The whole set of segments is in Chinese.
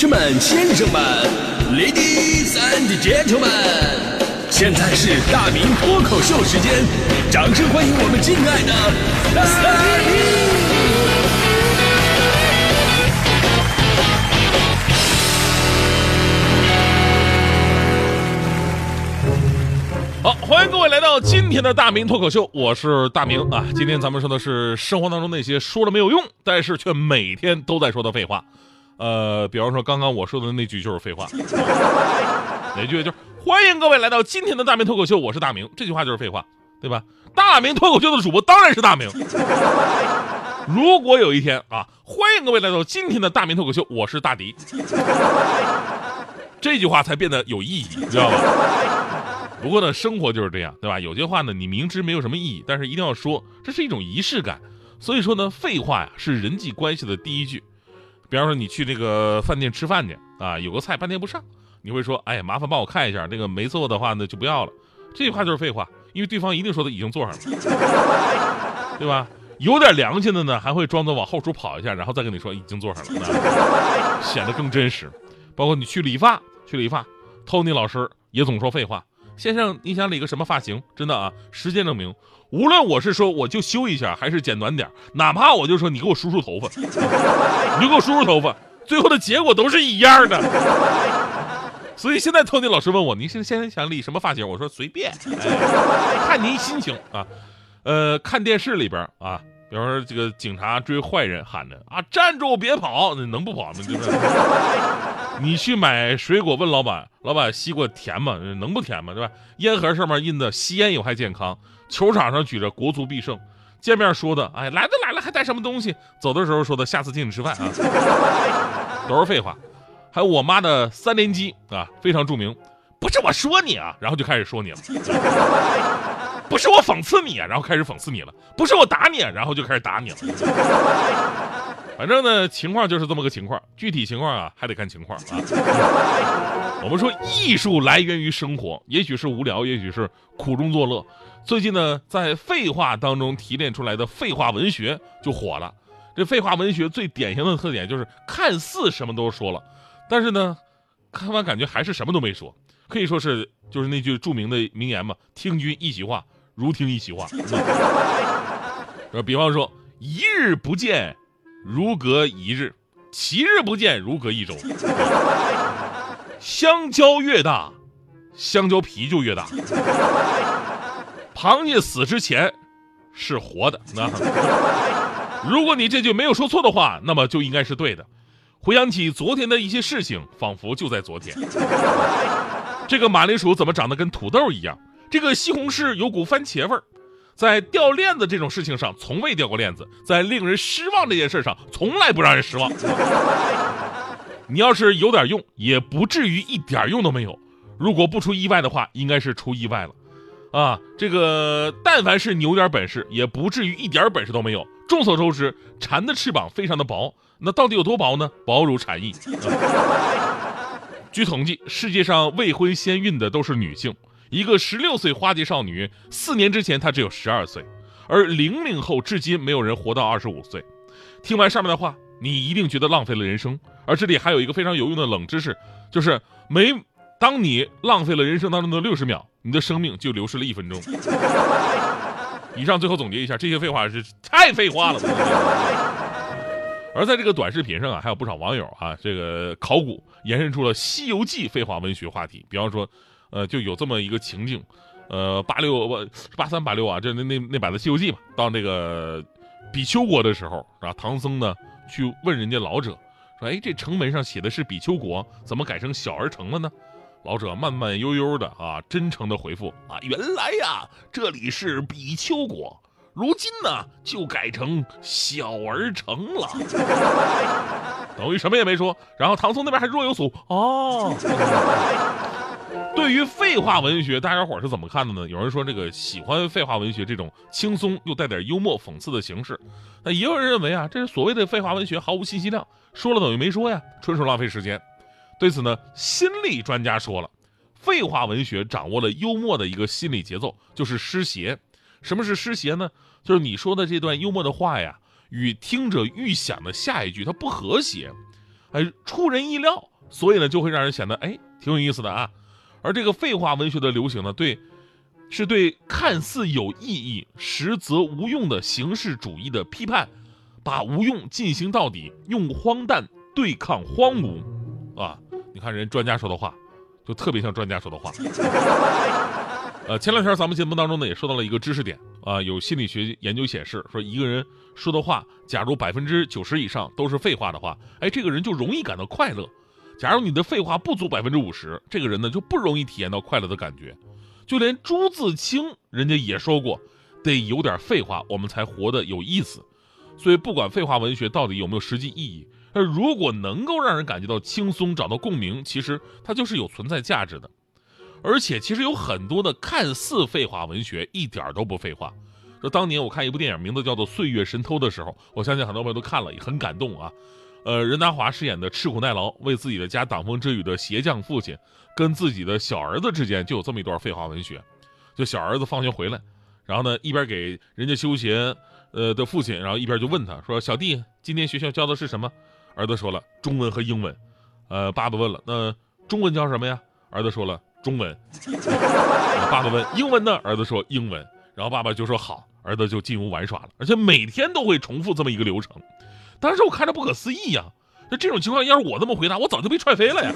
士们、先生们，Ladies and Gentlemen，现在是大明脱口秀时间，掌声欢迎我们敬爱的大明！好，欢迎各位来到今天的大明脱口秀，我是大明啊。今天咱们说的是生活当中那些说了没有用，但是却每天都在说的废话。呃，比方说刚刚我说的那句就是废话，哪句就是欢迎各位来到今天的大明脱口秀，我是大明，这句话就是废话，对吧？大明脱口秀的主播当然是大明。如果有一天啊，欢迎各位来到今天的大明脱口秀，我是大迪，这句话才变得有意义，知道吧？不过呢，生活就是这样，对吧？有些话呢，你明知没有什么意义，但是一定要说，这是一种仪式感。所以说呢，废话呀是人际关系的第一句。比方说你去这个饭店吃饭去啊，有个菜半天不上，你会说，哎，麻烦帮我看一下，这个没做的话呢就不要了。这句话就是废话，因为对方一定说的已经做上了，对吧？有点良心的呢，还会装作往后厨跑一下，然后再跟你说已经做上了，显得更真实。包括你去理发，去理发，Tony 老师也总说废话。先生，你想理个什么发型？真的啊，时间证明，无论我是说我就修一下，还是剪短点哪怕我就说你给我梳梳头发，你就给我梳梳头发，最后的结果都是一样的。所以现在托尼老师问我，您是现在想理什么发型？我说随便，哎、看您心情啊。呃，看电视里边啊，比方说这个警察追坏人，喊着啊站住别跑，那能不跑吗？对不对？你去买水果，问老板，老板西瓜甜吗？能不甜吗？对吧？烟盒上面印的吸烟有害健康，球场上举着国足必胜，见面说的，哎，来都来了还带什么东西？走的时候说的，下次请你吃饭啊，都是废话。还有我妈的三连击啊，非常著名，不是我说你啊，然后就开始说你了，不是我讽刺你啊，然后开始讽刺你了，不是我打你，然后就开始打你了。反正呢，情况就是这么个情况，具体情况啊还得看情况啊。我们说艺术来源于生活，也许是无聊，也许是苦中作乐。最近呢，在废话当中提炼出来的废话文学就火了。这废话文学最典型的特点就是看似什么都说了，但是呢，看完感觉还是什么都没说。可以说是就是那句著名的名言嘛：“听君一席话，如听一席话。”，比方说，一日不见。如隔一日，七日不见，如隔一周。香蕉越大，香蕉皮就越大。螃蟹死之前是活的。那如果你这句没有说错的话，那么就应该是对的。回想起昨天的一些事情，仿佛就在昨天。这个马铃薯怎么长得跟土豆一样？这个西红柿有股番茄味儿。在掉链子这种事情上，从未掉过链子；在令人失望这件事上，从来不让人失望。你要是有点用，也不至于一点用都没有。如果不出意外的话，应该是出意外了。啊，这个但凡是你有点本事，也不至于一点本事都没有。众所周知，蝉的翅膀非常的薄，那到底有多薄呢？薄如蝉翼。据统计，世界上未婚先孕的都是女性。一个十六岁花季少女，四年之前她只有十二岁，而零零后至今没有人活到二十五岁。听完上面的话，你一定觉得浪费了人生。而这里还有一个非常有用的冷知识，就是每当你浪费了人生当中的六十秒，你的生命就流失了一分钟。以上最后总结一下，这些废话是太废话了。而在这个短视频上啊，还有不少网友啊，这个考古延伸出了《西游记》废话文学话题，比方说。呃，就有这么一个情境，呃，八六不八三八六啊，这那那那版的《西游记》嘛，到那个比丘国的时候，啊，唐僧呢去问人家老者，说，哎，这城门上写的是比丘国，怎么改成小儿城了呢？老者慢慢悠悠的啊，真诚的回复，啊，原来呀，这里是比丘国，如今呢就改成小儿城了，等于什么也没说。然后唐僧那边还若有所哦。对于废话文学，大家伙儿是怎么看的呢？有人说这个喜欢废话文学这种轻松又带点幽默讽刺的形式，那也有人认为啊，这是所谓的废话文学毫无信息量，说了等于没说呀，纯属浪费时间。对此呢，心理专家说了，废话文学掌握了幽默的一个心理节奏，就是失谐。什么是失谐呢？就是你说的这段幽默的话呀，与听者预想的下一句它不和谐，哎，出人意料。所以呢就会让人显得哎挺有意思的啊。而这个废话文学的流行呢，对，是对看似有意义实则无用的形式主义的批判，把无用进行到底，用荒诞对抗荒芜，啊，你看人专家说的话，就特别像专家说的话。呃，前两天咱们节目当中呢也说到了一个知识点啊，有心理学研究显示说，一个人说的话，假如百分之九十以上都是废话的话，哎，这个人就容易感到快乐。假如你的废话不足百分之五十，这个人呢就不容易体验到快乐的感觉。就连朱自清人家也说过，得有点废话，我们才活得有意思。所以不管废话文学到底有没有实际意义，而如果能够让人感觉到轻松、找到共鸣，其实它就是有存在价值的。而且其实有很多的看似废话文学一点都不废话。说当年我看一部电影，名字叫做《岁月神偷》的时候，我相信很多朋友都看了，也很感动啊。呃，任达华饰演的吃苦耐劳，为自己的家挡风遮雨的鞋匠父亲，跟自己的小儿子之间就有这么一段废话文学。就小儿子放学回来，然后呢一边给人家修鞋，呃的父亲，然后一边就问他说：“小弟，今天学校教的是什么？”儿子说了：“中文和英文。”呃，爸爸问了：“那中文教什么呀？”儿子说了：“中文。”爸爸问：“英文呢？”儿子说：“英文。”然后爸爸就说：“好。”儿子就进屋玩耍了，而且每天都会重复这么一个流程。当时我看着不可思议呀，那这种情况要是我这么回答，我早就被踹飞了呀。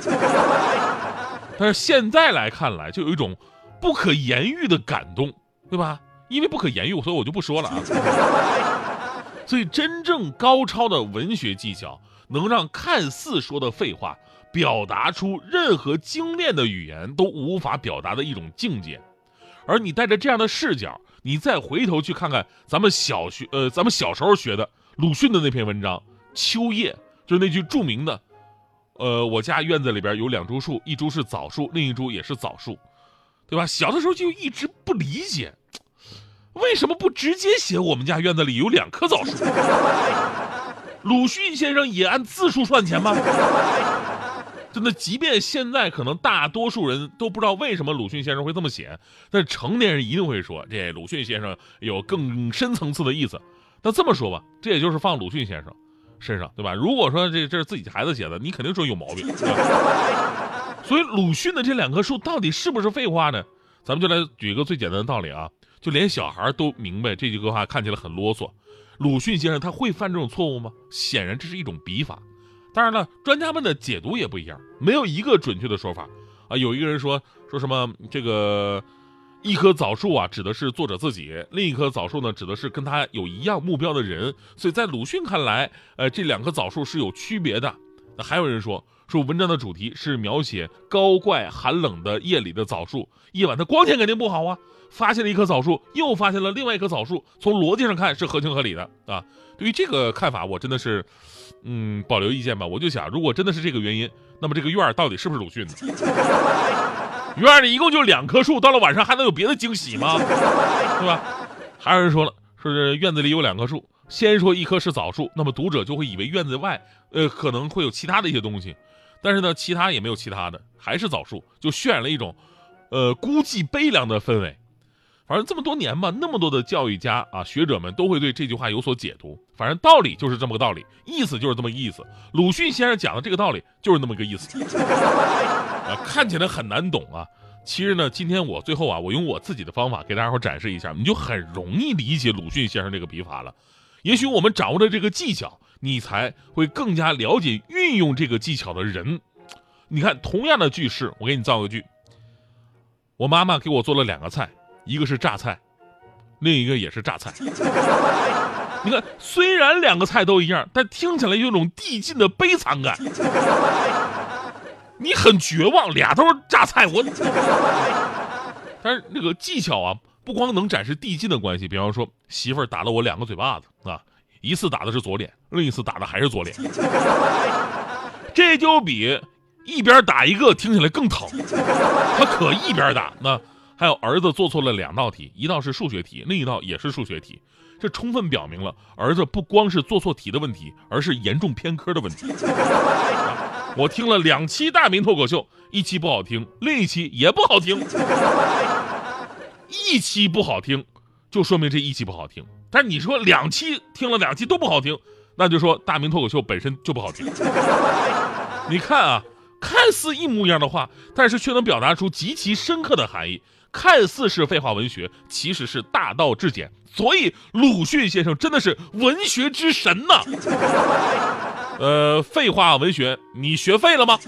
但是现在来看来，就有一种不可言喻的感动，对吧？因为不可言喻，所以我就不说了啊。所以，真正高超的文学技巧，能让看似说的废话，表达出任何精炼的语言都无法表达的一种境界。而你带着这样的视角，你再回头去看看咱们小学，呃，咱们小时候学的。鲁迅的那篇文章《秋叶》，就是那句著名的，呃，我家院子里边有两株树，一株是枣树，另一株也是枣树，对吧？小的时候就一直不理解，为什么不直接写我们家院子里有两棵枣树？鲁迅先生也按字数算钱吗？真的，即便现在可能大多数人都不知道为什么鲁迅先生会这么写，但成年人一定会说，这鲁迅先生有更深层次的意思。那这么说吧，这也就是放鲁迅先生身上，对吧？如果说这这是自己孩子写的，你肯定说有毛病。所以鲁迅的这两棵树到底是不是废话呢？咱们就来举一个最简单的道理啊，就连小孩都明白这句话看起来很啰嗦。鲁迅先生他会犯这种错误吗？显然这是一种笔法。当然了，专家们的解读也不一样，没有一个准确的说法啊。有一个人说说什么这个。一棵枣树啊，指的是作者自己；另一棵枣树呢，指的是跟他有一样目标的人。所以在鲁迅看来，呃，这两棵枣树是有区别的。那还有人说，说文章的主题是描写高怪寒冷的夜里的枣树，夜晚的光线肯定不好啊。发现了一棵枣树，又发现了另外一棵枣树，从逻辑上看是合情合理的啊。对于这个看法，我真的是，嗯，保留意见吧。我就想，如果真的是这个原因，那么这个院儿到底是不是鲁迅的？院里一共就两棵树，到了晚上还能有别的惊喜吗？对吧？还有人说了，说是院子里有两棵树，先说一棵是枣树，那么读者就会以为院子外，呃，可能会有其他的一些东西，但是呢，其他也没有其他的，还是枣树，就渲染了一种，呃，孤寂悲凉的氛围。反正这么多年吧，那么多的教育家啊、学者们都会对这句话有所解读。反正道理就是这么个道理，意思就是这么意思。鲁迅先生讲的这个道理就是那么个意思。啊，看起来很难懂啊。其实呢，今天我最后啊，我用我自己的方法给大家伙展示一下，你就很容易理解鲁迅先生这个笔法了。也许我们掌握了这个技巧，你才会更加了解运用这个技巧的人。你看，同样的句式，我给你造个句：我妈妈给我做了两个菜。一个是榨菜，另一个也是榨菜。你看，虽然两个菜都一样，但听起来有种递进的悲惨感。你很绝望，俩都是榨菜，我。但是那个技巧啊，不光能展示递进的关系，比方说媳妇儿打了我两个嘴巴子啊，一次打的是左脸，另一次打的还是左脸，这就比一边打一个听起来更疼。他可一边打那。还有儿子做错了两道题，一道是数学题，另一道也是数学题，这充分表明了儿子不光是做错题的问题，而是严重偏科的问题。我听了两期大明脱口秀一期不好听另一期也不好听。一期不好听就说明这一期不好听。但你说两期听了两期都不好听那就说大明脱口秀本身就不好听。你看啊看似一模一样的话但是却能表达出极其深刻的含义。看似是废话文学其实是大道至简。所以鲁迅先生真的是文学之神呐。呃废话文学你学废了吗？